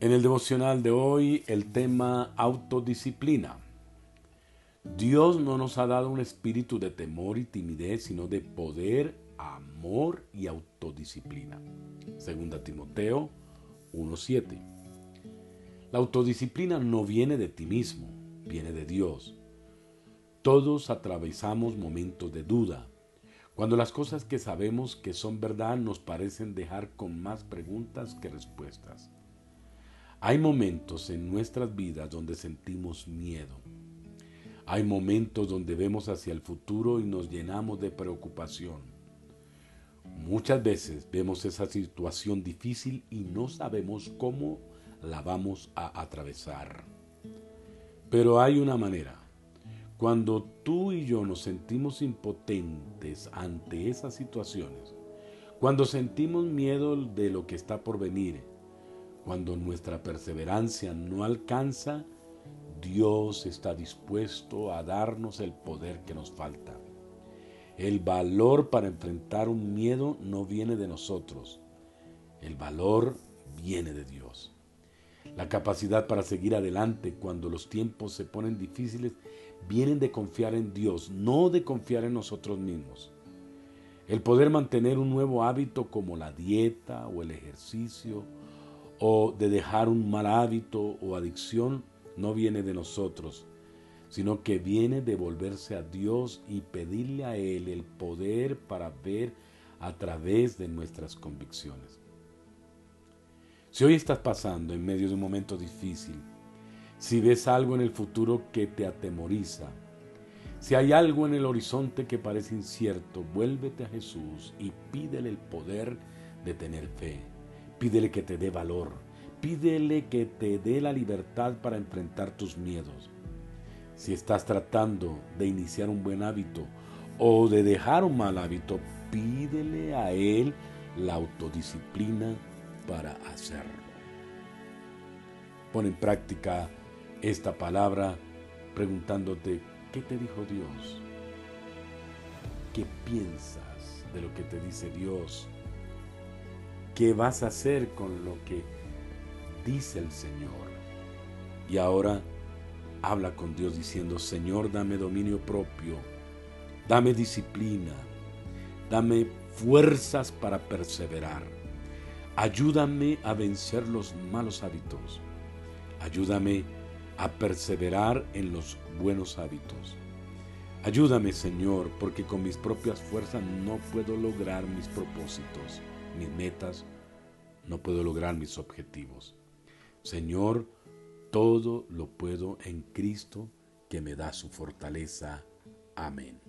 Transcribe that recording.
En el devocional de hoy el tema autodisciplina. Dios no nos ha dado un espíritu de temor y timidez, sino de poder, amor y autodisciplina. Segunda Timoteo 1.7. La autodisciplina no viene de ti mismo, viene de Dios. Todos atravesamos momentos de duda, cuando las cosas que sabemos que son verdad nos parecen dejar con más preguntas que respuestas. Hay momentos en nuestras vidas donde sentimos miedo. Hay momentos donde vemos hacia el futuro y nos llenamos de preocupación. Muchas veces vemos esa situación difícil y no sabemos cómo la vamos a atravesar. Pero hay una manera. Cuando tú y yo nos sentimos impotentes ante esas situaciones, cuando sentimos miedo de lo que está por venir, cuando nuestra perseverancia no alcanza, Dios está dispuesto a darnos el poder que nos falta. El valor para enfrentar un miedo no viene de nosotros. El valor viene de Dios. La capacidad para seguir adelante cuando los tiempos se ponen difíciles vienen de confiar en Dios, no de confiar en nosotros mismos. El poder mantener un nuevo hábito como la dieta o el ejercicio o de dejar un mal hábito o adicción no viene de nosotros, sino que viene de volverse a Dios y pedirle a Él el poder para ver a través de nuestras convicciones. Si hoy estás pasando en medio de un momento difícil, si ves algo en el futuro que te atemoriza, si hay algo en el horizonte que parece incierto, vuélvete a Jesús y pídele el poder de tener fe. Pídele que te dé valor. Pídele que te dé la libertad para enfrentar tus miedos. Si estás tratando de iniciar un buen hábito o de dejar un mal hábito, pídele a Él la autodisciplina para hacerlo. Pon en práctica esta palabra preguntándote, ¿qué te dijo Dios? ¿Qué piensas de lo que te dice Dios? ¿Qué vas a hacer con lo que dice el Señor? Y ahora habla con Dios diciendo, Señor, dame dominio propio, dame disciplina, dame fuerzas para perseverar. Ayúdame a vencer los malos hábitos. Ayúdame a perseverar en los buenos hábitos. Ayúdame, Señor, porque con mis propias fuerzas no puedo lograr mis propósitos, mis metas, no puedo lograr mis objetivos. Señor, todo lo puedo en Cristo que me da su fortaleza. Amén.